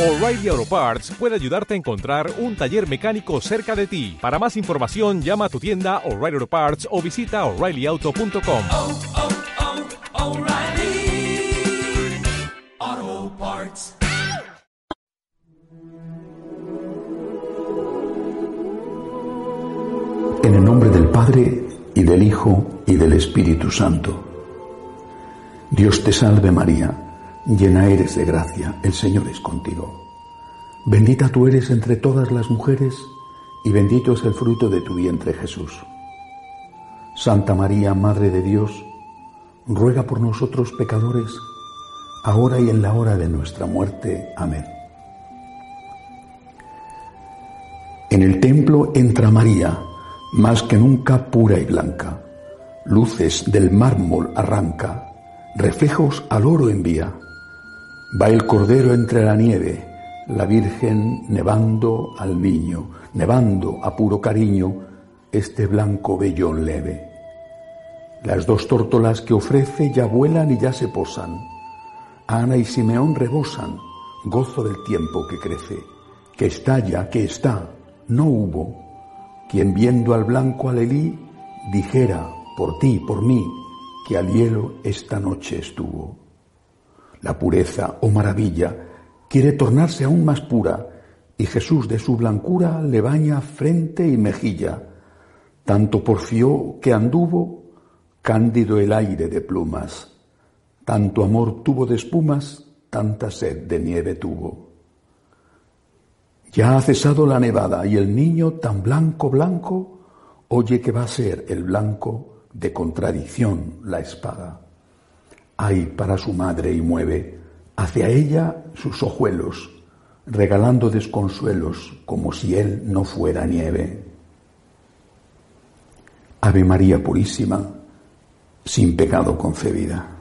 O'Reilly Auto Parts puede ayudarte a encontrar un taller mecánico cerca de ti. Para más información, llama a tu tienda O'Reilly Auto Parts o visita oreillyauto.com. oh, oh, Parts. En el nombre del Padre, y del Hijo, y del Espíritu Santo. Dios te salve María, llena eres de gracia, el Señor es contigo. Bendita tú eres entre todas las mujeres, y bendito es el fruto de tu vientre Jesús. Santa María, Madre de Dios, ruega por nosotros pecadores, ahora y en la hora de nuestra muerte. Amén. En el templo entra María, más que nunca pura y blanca. Luces del mármol arranca, reflejos al oro envía. Va el cordero entre la nieve, la Virgen nevando al niño, nevando a puro cariño este blanco vellón leve. Las dos tórtolas que ofrece ya vuelan y ya se posan. Ana y Simeón rebosan, gozo del tiempo que crece, que estalla, que está, no hubo, quien viendo al blanco alelí dijera, por ti, por mí, que al hielo esta noche estuvo. La pureza, oh maravilla, quiere tornarse aún más pura, y Jesús de su blancura le baña frente y mejilla, tanto porfió que anduvo cándido el aire de plumas, tanto amor tuvo de espumas, tanta sed de nieve tuvo. Ya ha cesado la nevada y el niño tan blanco, blanco, oye que va a ser el blanco de contradicción la espada. Ay para su madre y mueve hacia ella sus ojuelos, regalando desconsuelos como si él no fuera nieve. Ave María Purísima, sin pecado concebida.